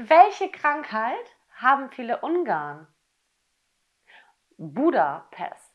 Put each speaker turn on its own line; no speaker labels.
Welche Krankheit haben viele Ungarn? Budapest.